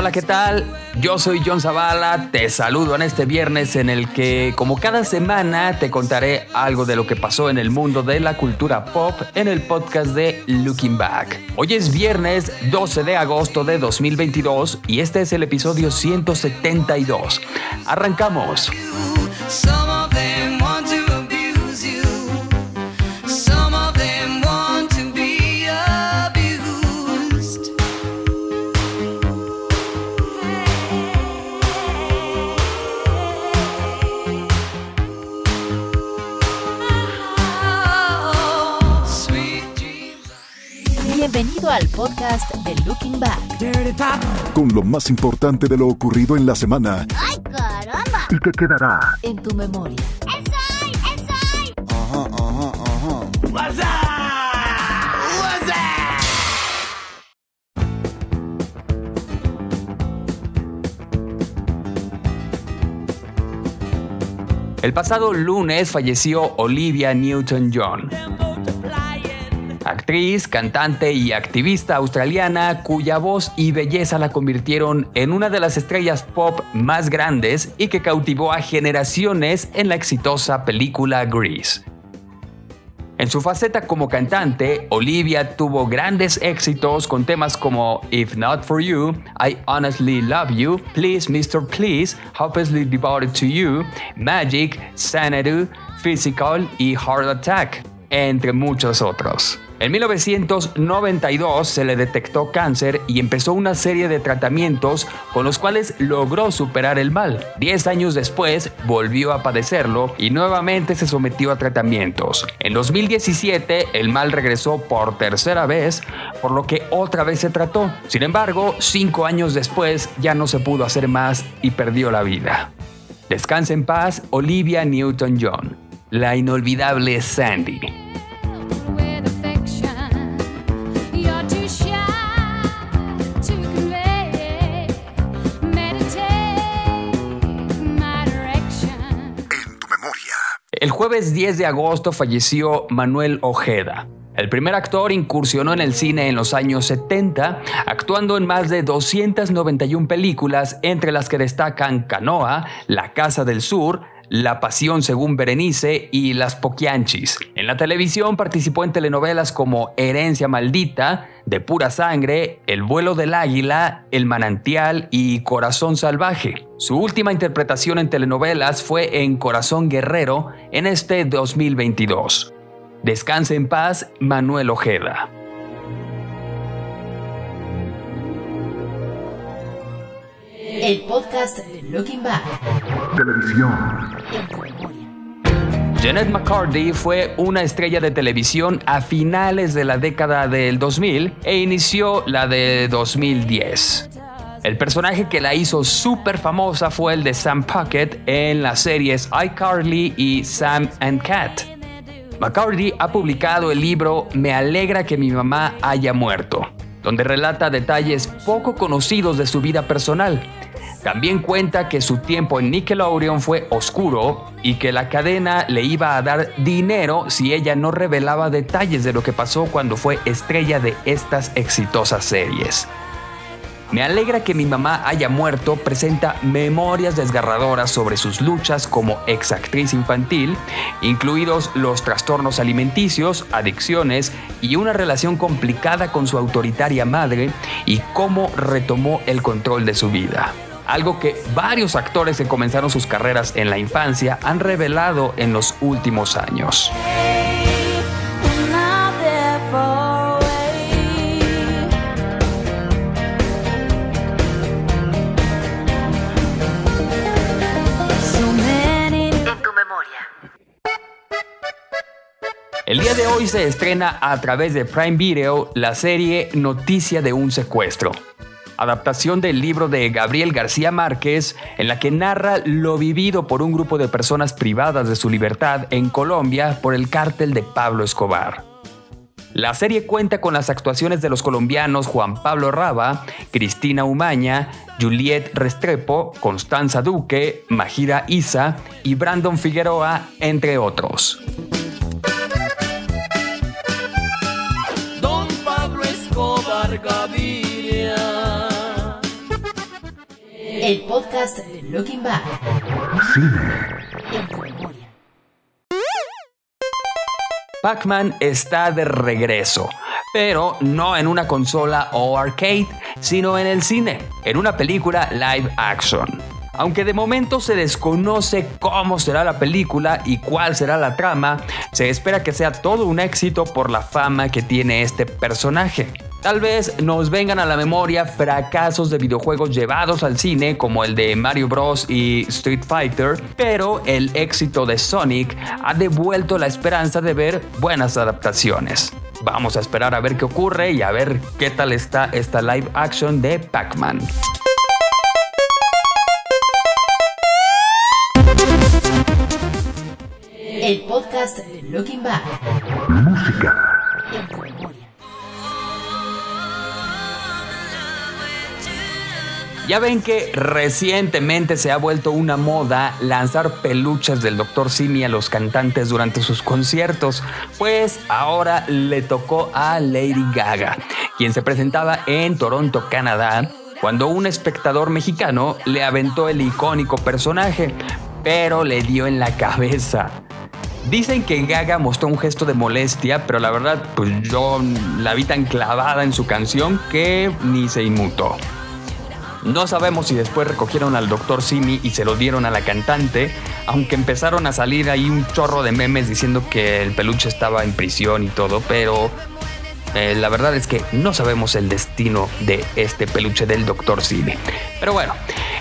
Hola, ¿qué tal? Yo soy John Zavala, te saludo en este viernes en el que, como cada semana, te contaré algo de lo que pasó en el mundo de la cultura pop en el podcast de Looking Back. Hoy es viernes 12 de agosto de 2022 y este es el episodio 172. Arrancamos. Al podcast de Looking Back. Con lo más importante de lo ocurrido en la semana. ¡Ay, caramba! ¿Y qué quedará? En tu memoria. ¡Esoy! ¡Esoy! El pasado lunes falleció Olivia Newton-John, actriz, cantante y activista australiana cuya voz y belleza la convirtieron en una de las estrellas pop más grandes y que cautivó a generaciones en la exitosa película Grease. En su faceta como cantante, Olivia tuvo grandes éxitos con temas como If Not For You, I Honestly Love You, Please Mr. Please, Hopelessly Devoted to You, Magic, Xanadu, Physical y Heart Attack, entre muchos otros. En 1992 se le detectó cáncer y empezó una serie de tratamientos con los cuales logró superar el mal. Diez años después volvió a padecerlo y nuevamente se sometió a tratamientos. En 2017 el mal regresó por tercera vez, por lo que otra vez se trató. Sin embargo, cinco años después ya no se pudo hacer más y perdió la vida. Descansa en paz Olivia Newton-John, la inolvidable Sandy. El jueves 10 de agosto falleció Manuel Ojeda. El primer actor incursionó en el cine en los años 70, actuando en más de 291 películas, entre las que destacan Canoa, La Casa del Sur, La Pasión según Berenice y Las Poquianchis. En la televisión participó en telenovelas como Herencia Maldita, De Pura Sangre, El Vuelo del Águila, El Manantial y Corazón Salvaje. Su última interpretación en telenovelas fue en Corazón Guerrero en este 2022. Descanse en paz, Manuel Ojeda. El podcast de Looking Back. Televisión. En tu memoria. Janet McCarthy fue una estrella de televisión a finales de la década del 2000 e inició la de 2010. El personaje que la hizo súper famosa fue el de Sam Puckett en las series iCarly y Sam and Cat. McCarthy ha publicado el libro Me alegra que mi mamá haya muerto, donde relata detalles poco conocidos de su vida personal. También cuenta que su tiempo en Nickelodeon fue oscuro y que la cadena le iba a dar dinero si ella no revelaba detalles de lo que pasó cuando fue estrella de estas exitosas series. Me alegra que mi mamá haya muerto presenta memorias desgarradoras sobre sus luchas como exactriz infantil, incluidos los trastornos alimenticios, adicciones y una relación complicada con su autoritaria madre y cómo retomó el control de su vida. Algo que varios actores que comenzaron sus carreras en la infancia han revelado en los últimos años. El día de hoy se estrena a través de Prime Video la serie Noticia de un secuestro, adaptación del libro de Gabriel García Márquez, en la que narra lo vivido por un grupo de personas privadas de su libertad en Colombia por el cártel de Pablo Escobar. La serie cuenta con las actuaciones de los colombianos Juan Pablo Raba, Cristina Umaña, Juliet Restrepo, Constanza Duque, Majida Isa y Brandon Figueroa, entre otros. El podcast Looking Back. En tu memoria. Pac-Man está de regreso, pero no en una consola o arcade, sino en el cine, en una película live action. Aunque de momento se desconoce cómo será la película y cuál será la trama, se espera que sea todo un éxito por la fama que tiene este personaje. Tal vez nos vengan a la memoria fracasos de videojuegos llevados al cine como el de Mario Bros. y Street Fighter, pero el éxito de Sonic ha devuelto la esperanza de ver buenas adaptaciones. Vamos a esperar a ver qué ocurre y a ver qué tal está esta live action de Pac-Man. El podcast Looking Back. En Ya ven que recientemente se ha vuelto una moda lanzar peluches del Dr. Simi a los cantantes durante sus conciertos. Pues ahora le tocó a Lady Gaga, quien se presentaba en Toronto, Canadá, cuando un espectador mexicano le aventó el icónico personaje, pero le dio en la cabeza. Dicen que Gaga mostró un gesto de molestia, pero la verdad, pues yo la vi tan clavada en su canción que ni se inmutó. No sabemos si después recogieron al Dr. Simi y se lo dieron a la cantante, aunque empezaron a salir ahí un chorro de memes diciendo que el peluche estaba en prisión y todo, pero eh, la verdad es que no sabemos el destino de este peluche del Dr. Simi. Pero bueno,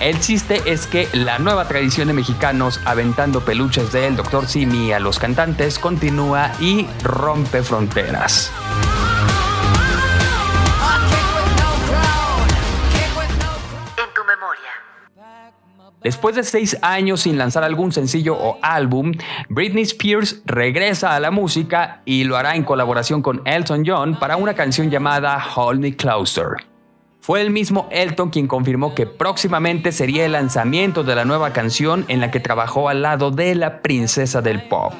el chiste es que la nueva tradición de mexicanos aventando peluches del Dr. Simi a los cantantes continúa y rompe fronteras. Después de seis años sin lanzar algún sencillo o álbum, Britney Spears regresa a la música y lo hará en colaboración con Elton John para una canción llamada Hold Me Closer. Fue el mismo Elton quien confirmó que próximamente sería el lanzamiento de la nueva canción en la que trabajó al lado de la princesa del pop.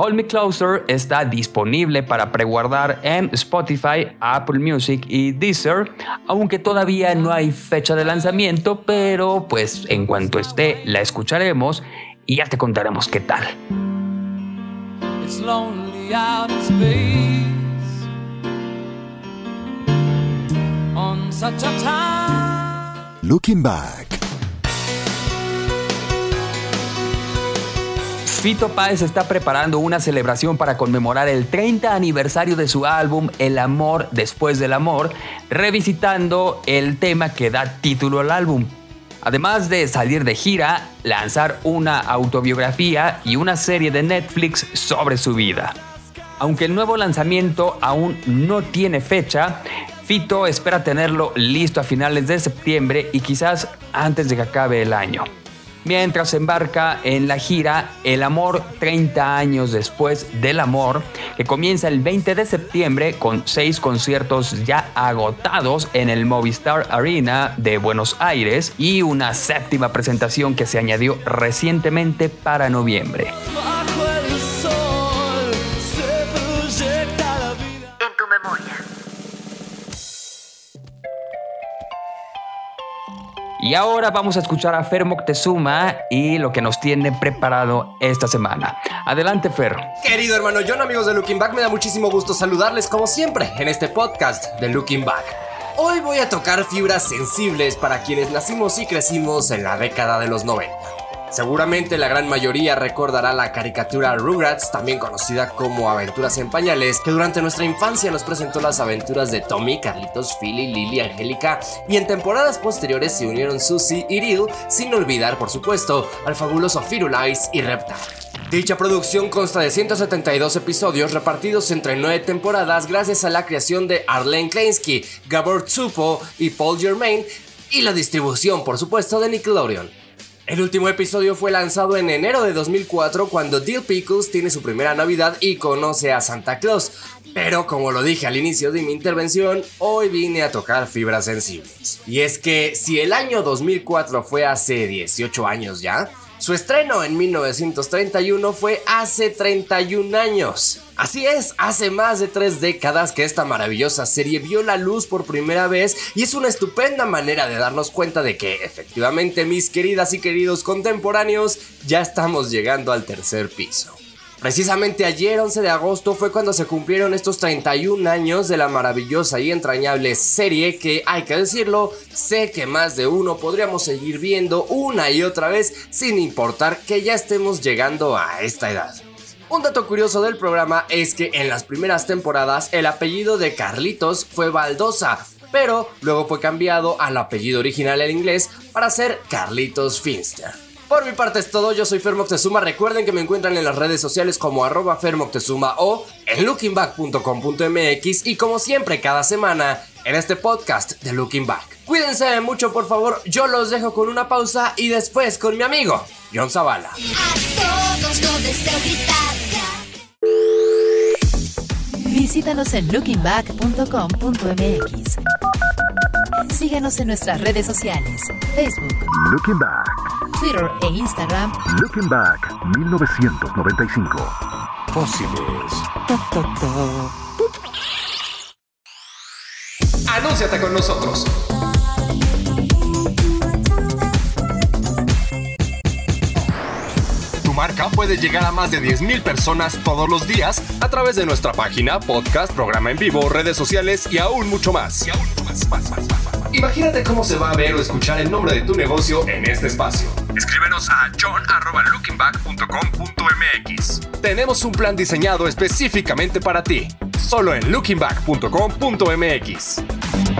Hold Me Closer está disponible para preguardar en Spotify, Apple Music y Deezer, aunque todavía no hay fecha de lanzamiento, pero pues en cuanto esté la escucharemos y ya te contaremos qué tal. It's lonely out in space. On such a time. Looking Back. Fito Páez está preparando una celebración para conmemorar el 30 aniversario de su álbum El amor después del amor, revisitando el tema que da título al álbum. Además de salir de gira, lanzar una autobiografía y una serie de Netflix sobre su vida. Aunque el nuevo lanzamiento aún no tiene fecha, Fito espera tenerlo listo a finales de septiembre y quizás antes de que acabe el año mientras embarca en la gira El Amor 30 años después del amor, que comienza el 20 de septiembre con seis conciertos ya agotados en el Movistar Arena de Buenos Aires y una séptima presentación que se añadió recientemente para noviembre. Y ahora vamos a escuchar a Fer Moctezuma y lo que nos tiene preparado esta semana. Adelante, Fer. Querido hermano John, amigos de Looking Back, me da muchísimo gusto saludarles como siempre en este podcast de Looking Back. Hoy voy a tocar fibras sensibles para quienes nacimos y crecimos en la década de los 90. Seguramente la gran mayoría recordará la caricatura Rugrats, también conocida como Aventuras en Pañales, que durante nuestra infancia nos presentó las aventuras de Tommy, Carlitos, Philly, Lily, Angélica, y en temporadas posteriores se unieron Susie y Ril, sin olvidar, por supuesto, al fabuloso Firulais y Reptar. Dicha producción consta de 172 episodios repartidos entre 9 temporadas gracias a la creación de Arlene Kleinsky, Gabor Tsupo y Paul Germain y la distribución, por supuesto, de Nickelodeon. El último episodio fue lanzado en enero de 2004 cuando Dill Pickles tiene su primera Navidad y conoce a Santa Claus. Pero como lo dije al inicio de mi intervención, hoy vine a tocar fibras sensibles. Y es que si el año 2004 fue hace 18 años ya, su estreno en 1931 fue hace 31 años. Así es, hace más de tres décadas que esta maravillosa serie vio la luz por primera vez y es una estupenda manera de darnos cuenta de que efectivamente mis queridas y queridos contemporáneos ya estamos llegando al tercer piso. Precisamente ayer 11 de agosto fue cuando se cumplieron estos 31 años de la maravillosa y entrañable serie que, hay que decirlo, sé que más de uno podríamos seguir viendo una y otra vez sin importar que ya estemos llegando a esta edad. Un dato curioso del programa es que en las primeras temporadas el apellido de Carlitos fue Baldosa, pero luego fue cambiado al apellido original en inglés para ser Carlitos Finster. Por mi parte es todo, yo soy Fer Moctezuma, recuerden que me encuentran en las redes sociales como arroba o en lookingback.com.mx y como siempre cada semana en este podcast de Looking Back. Cuídense mucho por favor, yo los dejo con una pausa y después con mi amigo John Zavala. A todos los deseo. Visítanos en lookingback.com.mx. Síguenos en nuestras redes sociales, Facebook, Looking Back, Twitter e Instagram Looking Back 1995. Fósiles. Anúnciate con nosotros. Puede llegar a más de 10.000 personas todos los días a través de nuestra página, podcast, programa en vivo, redes sociales y aún mucho más. Imagínate cómo se va a ver o escuchar el nombre de tu negocio en este espacio. Escríbenos a john.lookingback.com.mx. Tenemos un plan diseñado específicamente para ti. Solo en lookingback.com.mx.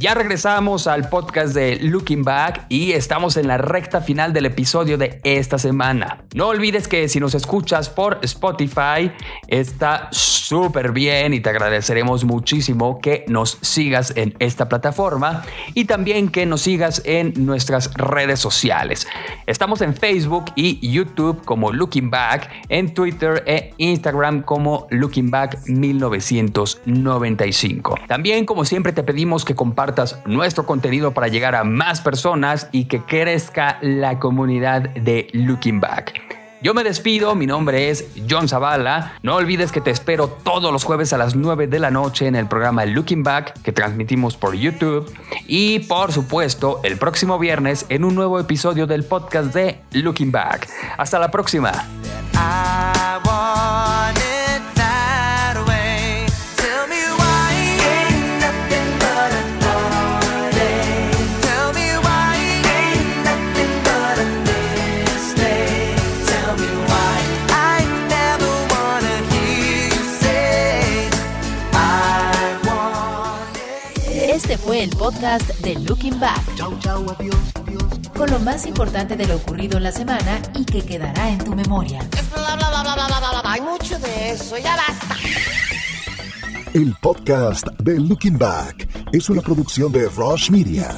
Ya regresamos al podcast de Looking Back y estamos en la recta final del episodio de esta semana. No olvides que si nos escuchas por Spotify está súper bien y te agradeceremos muchísimo que nos sigas en esta plataforma y también que nos sigas en nuestras redes sociales. Estamos en Facebook y YouTube como Looking Back, en Twitter e Instagram como Looking Back 1995. También como siempre te pedimos que compartas nuestro contenido para llegar a más personas y que crezca la comunidad de Looking Back. Yo me despido, mi nombre es John Zavala. No olvides que te espero todos los jueves a las 9 de la noche en el programa Looking Back que transmitimos por YouTube. Y por supuesto, el próximo viernes en un nuevo episodio del podcast de Looking Back. Hasta la próxima. Podcast de Looking Back. Con lo más importante de lo ocurrido en la semana y que quedará en tu memoria. Hay mucho de eso, ya basta. El podcast de Looking Back es una producción de Rush Media.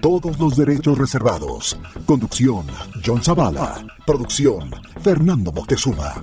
Todos los derechos reservados. Conducción, John Zavala. Producción, Fernando Moctezuma.